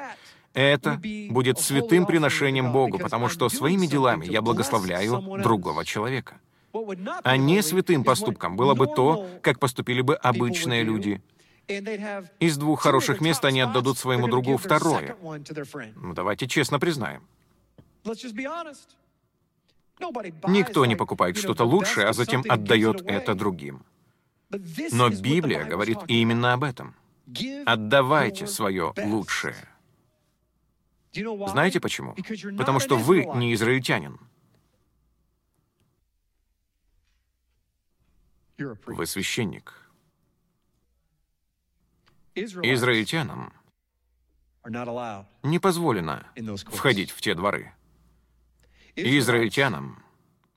Это будет святым приношением Богу, потому что своими делами я благословляю другого человека. А не святым поступком было бы то, как поступили бы обычные люди. Из двух хороших мест они отдадут своему другу второе. Ну, давайте честно признаем. Никто не покупает что-то лучшее, а затем отдает это другим. Но Библия говорит именно об этом. Отдавайте свое лучшее. Знаете почему? Потому что вы не израильтянин. Вы священник. Израильтянам не позволено входить в те дворы. Израильтянам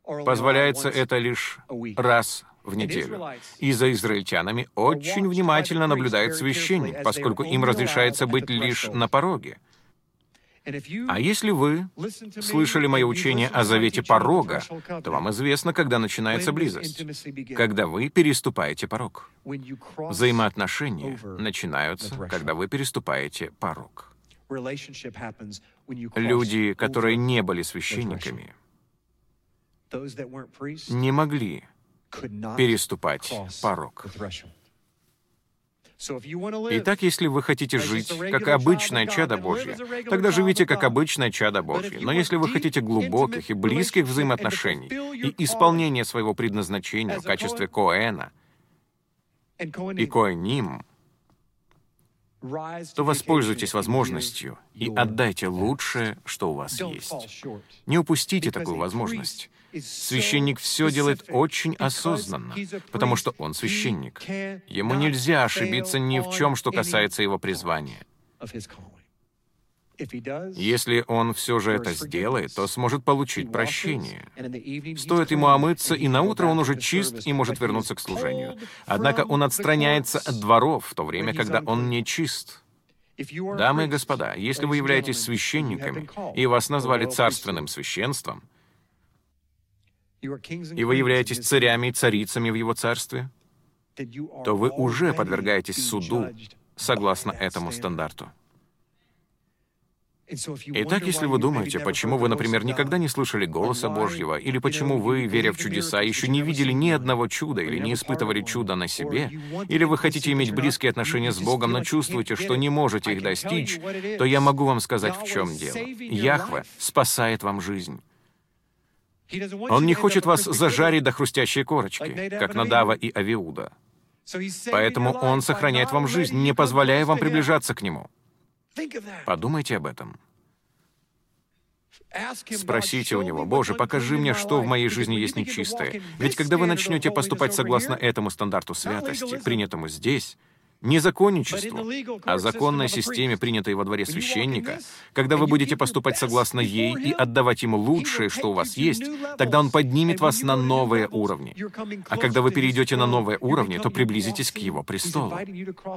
позволяется это лишь раз в неделю. И за израильтянами очень внимательно наблюдает священник, поскольку им разрешается быть лишь на пороге. А если вы слышали мое учение о завете порога, то вам известно, когда начинается близость, когда вы переступаете порог. Взаимоотношения начинаются, когда вы переступаете порог. Люди, которые не были священниками, не могли переступать порог. Итак, если вы хотите жить как обычное чадо Божье, тогда живите как обычное чадо Божье. Но если вы хотите глубоких и близких взаимоотношений и исполнения своего предназначения в качестве Коэна и Коэним, то воспользуйтесь возможностью и отдайте лучшее, что у вас есть. Не упустите такую возможность. Священник все делает очень осознанно, потому что он священник. Ему нельзя ошибиться ни в чем, что касается его призвания. Если он все же это сделает, то сможет получить прощение. Стоит ему омыться, и на утро он уже чист и может вернуться к служению. Однако он отстраняется от дворов в то время, когда он не чист. Дамы и господа, если вы являетесь священниками, и вас назвали царственным священством, и вы являетесь царями и царицами в его царстве, то вы уже подвергаетесь суду согласно этому стандарту. Итак, если вы думаете, почему вы, например, никогда не слышали голоса Божьего, или почему вы, веря в чудеса, еще не видели ни одного чуда или не испытывали чуда на себе, или вы хотите иметь близкие отношения с Богом, но чувствуете, что не можете их достичь, то я могу вам сказать, в чем дело. Яхве спасает вам жизнь. Он не хочет вас зажарить до хрустящей корочки, как Надава и Авиуда. Поэтому Он сохраняет вам жизнь, не позволяя вам приближаться к Нему. Подумайте об этом. Спросите у него, «Боже, покажи мне, что в моей жизни есть нечистое». Ведь когда вы начнете поступать согласно этому стандарту святости, принятому здесь, не законничеству, а законной системе, принятой во дворе священника, когда вы будете поступать согласно ей и отдавать ему лучшее, что у вас есть, тогда он поднимет вас на новые уровни. А когда вы перейдете на новые уровни, то приблизитесь к его престолу.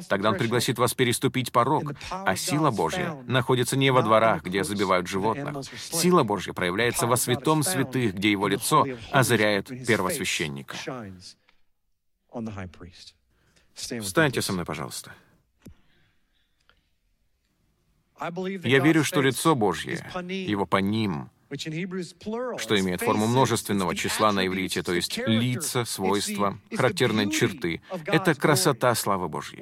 Тогда он пригласит вас переступить порог, а сила Божья находится не во дворах, где забивают животных. Сила Божья проявляется во святом святых, где его лицо озаряет первосвященника. Встаньте со мной, пожалуйста. Я верю, что лицо Божье, его по ним, что имеет форму множественного числа на иврите, то есть лица, свойства, характерные черты. Это красота славы Божьей.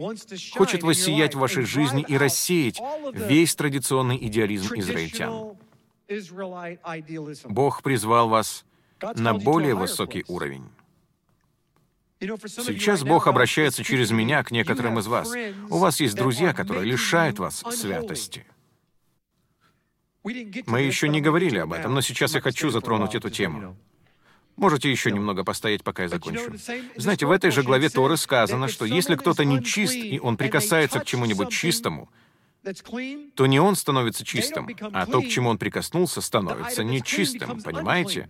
Хочет воссиять в вашей жизни и рассеять весь традиционный идеализм израильтян. Бог призвал вас на более высокий уровень. Сейчас Бог обращается через меня к некоторым из вас. У вас есть друзья, которые лишают вас святости. Мы еще не говорили об этом, но сейчас я хочу затронуть эту тему. Можете еще немного постоять, пока я закончу. Знаете, в этой же главе Торы сказано, что если кто-то не чист, и он прикасается к чему-нибудь чистому, то не он становится чистым, а то, к чему он прикоснулся, становится нечистым, понимаете?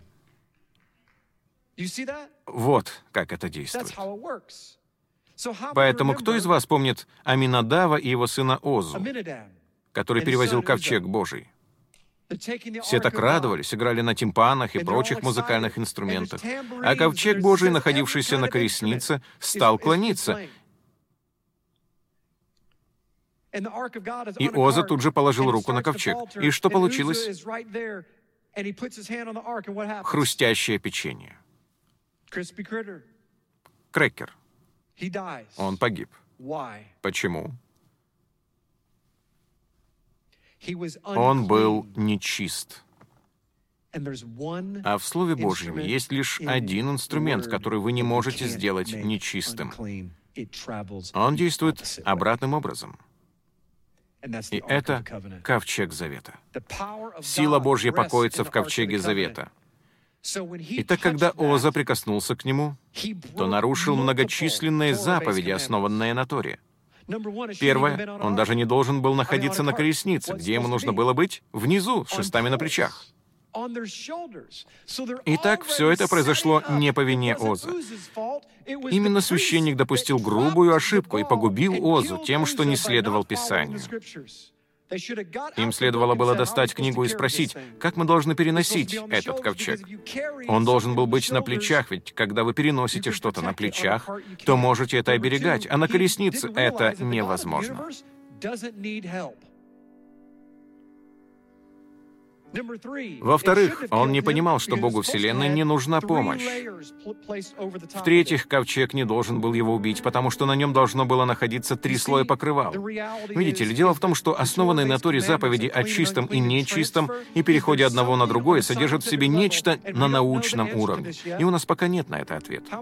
Вот как это действует. Поэтому кто из вас помнит Аминадава и его сына Озу, который перевозил ковчег Божий? Все так радовались, играли на тимпанах и прочих музыкальных инструментах. А ковчег Божий, находившийся на колеснице, стал клониться. И Оза тут же положил руку на ковчег. И что получилось? Хрустящее печенье. Крекер. Он погиб. Почему? Он был нечист. А в Слове Божьем есть лишь один инструмент, который вы не можете сделать нечистым. Он действует обратным образом. И это ковчег завета. Сила Божья покоится в ковчеге завета. Итак, когда Оза прикоснулся к нему, то нарушил многочисленные заповеди, основанные на Торе. Первое, он даже не должен был находиться на колеснице, где ему нужно было быть внизу, с шестами на плечах. Итак, все это произошло не по вине Оза. Именно священник допустил грубую ошибку и погубил Озу тем, что не следовал Писанию. Им следовало было достать книгу и спросить, как мы должны переносить этот ковчег. Он должен был быть на плечах, ведь когда вы переносите что-то на плечах, то можете это оберегать, а на колеснице это невозможно. Во-вторых, он не понимал, что Богу Вселенной не нужна помощь. В-третьих, ковчег не должен был его убить, потому что на нем должно было находиться три слоя покрывал. Видите ли, дело в том, что основанные на Торе заповеди о чистом и нечистом и переходе одного на другое содержат в себе нечто на научном уровне. И у нас пока нет на это ответа.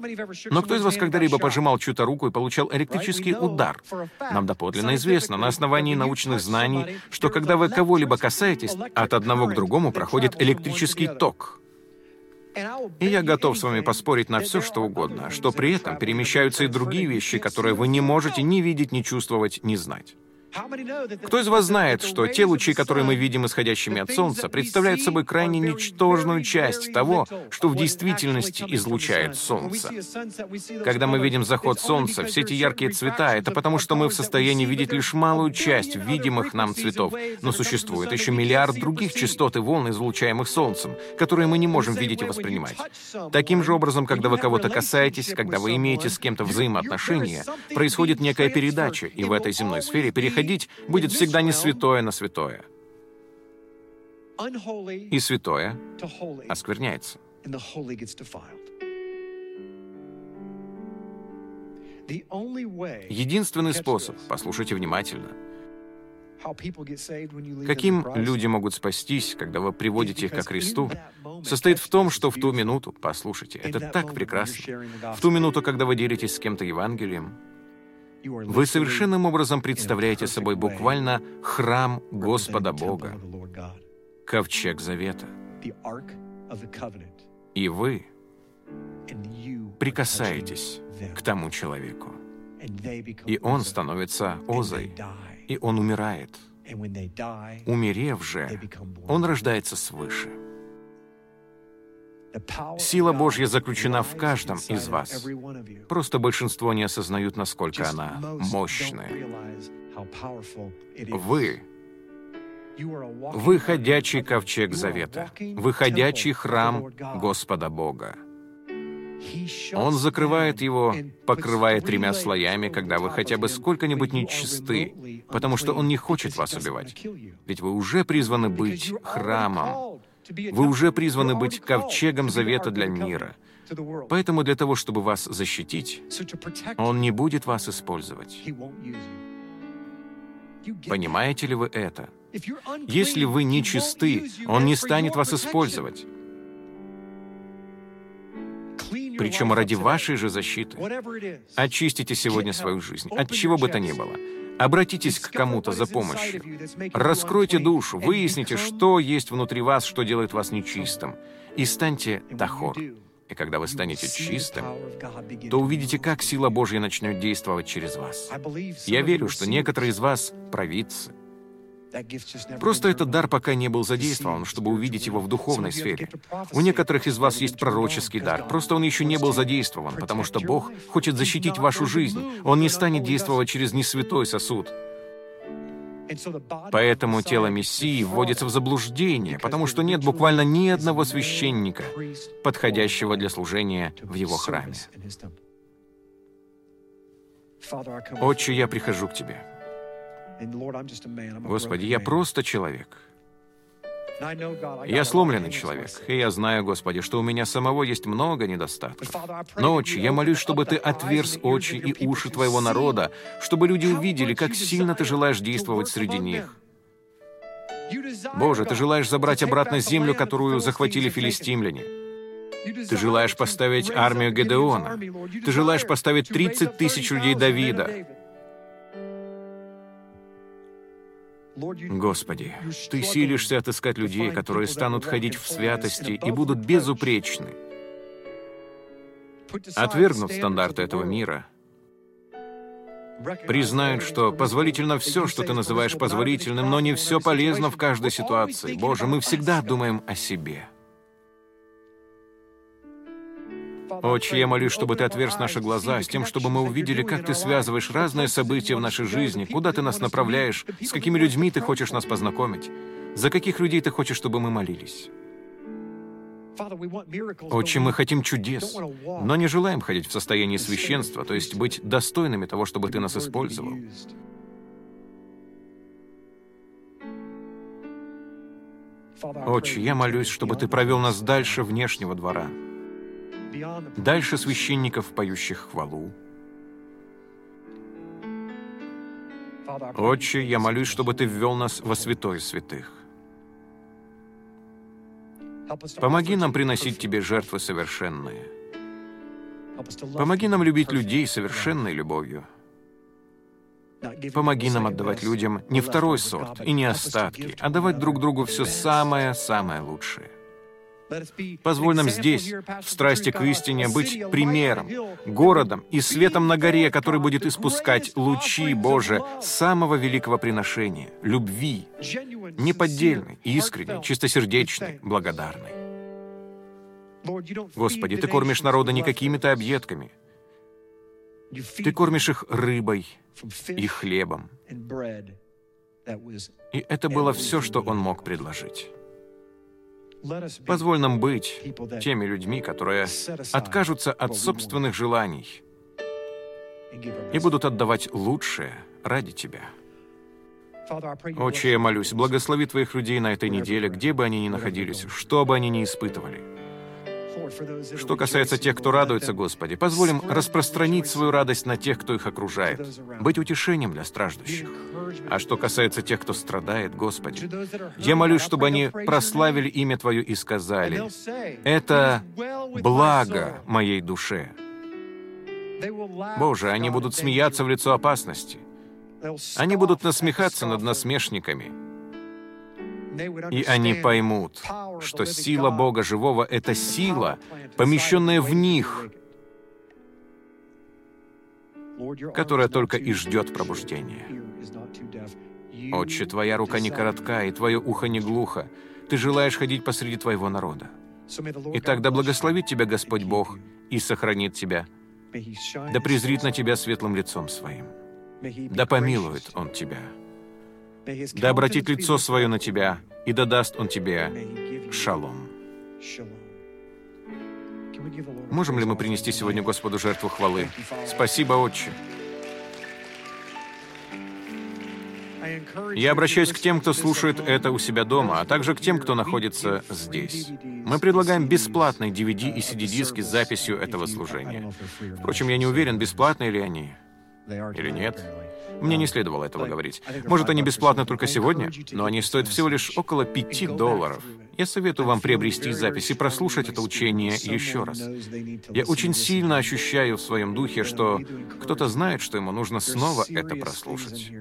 Но кто из вас когда-либо пожимал чью-то руку и получал электрический удар? Нам доподлинно известно на основании научных знаний, что когда вы кого-либо касаетесь, от одного к другому проходит электрический ток. И я готов с вами поспорить на все, что угодно, что при этом перемещаются и другие вещи, которые вы не можете ни видеть, ни чувствовать, ни знать. Кто из вас знает, что те лучи, которые мы видим исходящими от Солнца, представляют собой крайне ничтожную часть того, что в действительности излучает Солнце? Когда мы видим заход Солнца, все эти яркие цвета, это потому, что мы в состоянии видеть лишь малую часть видимых нам цветов, но существует еще миллиард других частот и волн, излучаемых Солнцем, которые мы не можем видеть и воспринимать. Таким же образом, когда вы кого-то касаетесь, когда вы имеете с кем-то взаимоотношения, происходит некая передача, и в этой земной сфере переходить ходить будет всегда не святое на святое. И святое оскверняется. Единственный способ, послушайте внимательно, каким люди могут спастись, когда вы приводите их ко Христу, состоит в том, что в ту минуту, послушайте, это так прекрасно, в ту минуту, когда вы делитесь с кем-то Евангелием, вы совершенным образом представляете собой буквально храм Господа Бога, ковчег завета. И вы прикасаетесь к тому человеку. И он становится озой, и он умирает. Умерев же, он рождается свыше. Сила Божья заключена в каждом из вас. Просто большинство не осознают, насколько она мощная. Вы выходячий ковчег завета, выходячий храм Господа Бога. Он закрывает его, покрывая тремя слоями, когда вы хотя бы сколько-нибудь нечисты, потому что он не хочет вас убивать. Ведь вы уже призваны быть храмом. Вы уже призваны быть ковчегом завета для мира. Поэтому для того, чтобы вас защитить, Он не будет вас использовать. Понимаете ли вы это? Если вы не чисты, Он не станет вас использовать. Причем ради вашей же защиты. Очистите сегодня свою жизнь, от чего бы то ни было. Обратитесь к кому-то за помощью. Раскройте душу, выясните, что есть внутри вас, что делает вас нечистым, и станьте тахор. И когда вы станете чистым, то увидите, как сила Божья начнет действовать через вас. Я верю, что некоторые из вас провидцы, Просто этот дар пока не был задействован, чтобы увидеть его в духовной сфере. У некоторых из вас есть пророческий дар, просто он еще не был задействован, потому что Бог хочет защитить вашу жизнь. Он не станет действовать через несвятой сосуд. Поэтому тело Мессии вводится в заблуждение, потому что нет буквально ни одного священника, подходящего для служения в его храме. Отче, я прихожу к Тебе. Господи, я просто человек. Я сломленный человек, и я знаю, Господи, что у меня самого есть много недостатков. Но, Отче, я молюсь, чтобы Ты отверз очи и уши Твоего народа, чтобы люди увидели, как сильно Ты желаешь действовать среди них. Боже, Ты желаешь забрать обратно землю, которую захватили филистимляне. Ты желаешь поставить армию Гедеона. Ты желаешь поставить 30 тысяч людей Давида. Господи, Ты силишься отыскать людей, которые станут ходить в святости и будут безупречны. Отвергнут стандарты этого мира, признают, что позволительно все, что Ты называешь позволительным, но не все полезно в каждой ситуации. Боже, мы всегда думаем о себе. Отче, я молюсь, чтобы Ты отверз наши глаза, с тем, чтобы мы увидели, как Ты связываешь разные события в нашей жизни, куда Ты нас направляешь, с какими людьми Ты хочешь нас познакомить, за каких людей Ты хочешь, чтобы мы молились. Отче, мы хотим чудес, но не желаем ходить в состоянии священства, то есть быть достойными того, чтобы Ты нас использовал. Отче, я молюсь, чтобы Ты провел нас дальше внешнего двора, Дальше священников, поющих хвалу. Отче, я молюсь, чтобы Ты ввел нас во святой святых. Помоги нам приносить Тебе жертвы совершенные. Помоги нам любить людей совершенной любовью. Помоги нам отдавать людям не второй сорт и не остатки, а давать друг другу все самое-самое лучшее. Позволь нам здесь, в страсти к истине, быть примером, городом и светом на горе, который будет испускать лучи Божие самого великого приношения, любви, неподдельной, искренней, чистосердечной, благодарной. Господи, Ты кормишь народа не какими-то объедками. Ты кормишь их рыбой и хлебом. И это было все, что Он мог предложить. Позволь нам быть теми людьми, которые откажутся от собственных желаний и будут отдавать лучшее ради Тебя. Отче, я молюсь, благослови Твоих людей на этой неделе, где бы они ни находились, что бы они ни испытывали — что касается тех, кто радуется, Господи, позволим распространить свою радость на тех, кто их окружает, быть утешением для страждущих. А что касается тех, кто страдает, Господи, я молюсь, чтобы они прославили имя Твое и сказали, «Это благо моей душе». Боже, они будут смеяться в лицо опасности. Они будут насмехаться над насмешниками. И они поймут, что сила Бога живого — это сила, помещенная в них, которая только и ждет пробуждения. Отче, Твоя рука не коротка, и Твое ухо не глухо. Ты желаешь ходить посреди Твоего народа. И тогда благословит Тебя Господь Бог и сохранит Тебя, да презрит на Тебя светлым лицом Своим, да помилует Он Тебя да обратит лицо свое на тебя, и да даст он тебе шалом. Можем ли мы принести сегодня Господу жертву хвалы? Спасибо, Отче. Я обращаюсь к тем, кто слушает это у себя дома, а также к тем, кто находится здесь. Мы предлагаем бесплатный DVD и CD-диски с записью этого служения. Впрочем, я не уверен, бесплатные ли они или нет. Мне не следовало этого говорить. Может, они бесплатны только сегодня, но они стоят всего лишь около пяти долларов. Я советую вам приобрести запись и прослушать это учение еще раз. Я очень сильно ощущаю в своем духе, что кто-то знает, что ему нужно снова это прослушать.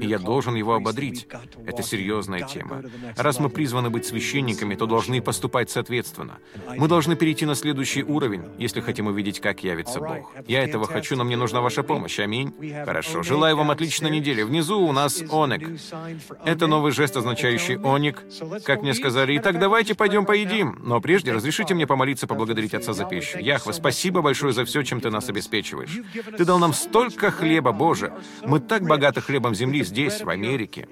И я должен его ободрить. Это серьезная тема. Раз мы призваны быть священниками, то должны поступать соответственно. Мы должны перейти на следующий уровень, если хотим увидеть, как явится Бог. Я этого хочу, но мне нужна ваша помощь. Аминь. Хорошо. Желаю вам отличной недели. Внизу у нас оник. Это новый жест, означающий оник, как мне сказали. Итак, давайте пойдем поедим. Но прежде разрешите мне помолиться, поблагодарить Отца за пищу. Яхва, спасибо большое за все, чем Ты нас обеспечиваешь. Ты дал нам столько хлеба, Боже. Мы так богаты хлебом земли здесь, в Америке.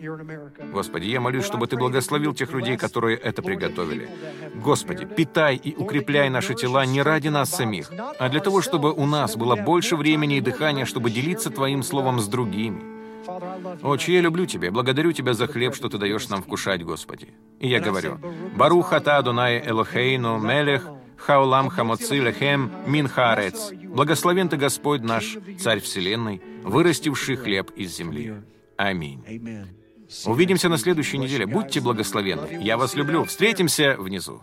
Господи, я молюсь, чтобы Ты благословил тех людей, которые это приготовили. Господи, питай и укрепляй наши тела не ради нас самих, а для того, чтобы у нас было больше времени и дыхания, чтобы делиться Твоим Словом с другими. Отче, я люблю Тебя, благодарю Тебя за хлеб, что Ты даешь нам вкушать, Господи. И я говорю, Барух ата Адонай Элохейну Мелех Хаулам Хамоци Лехем Мин Хаарец. Благословен Ты, Господь наш, Царь Вселенной, вырастивший хлеб из земли. Аминь. Увидимся на следующей неделе. Будьте благословенны. Я вас люблю. Встретимся внизу.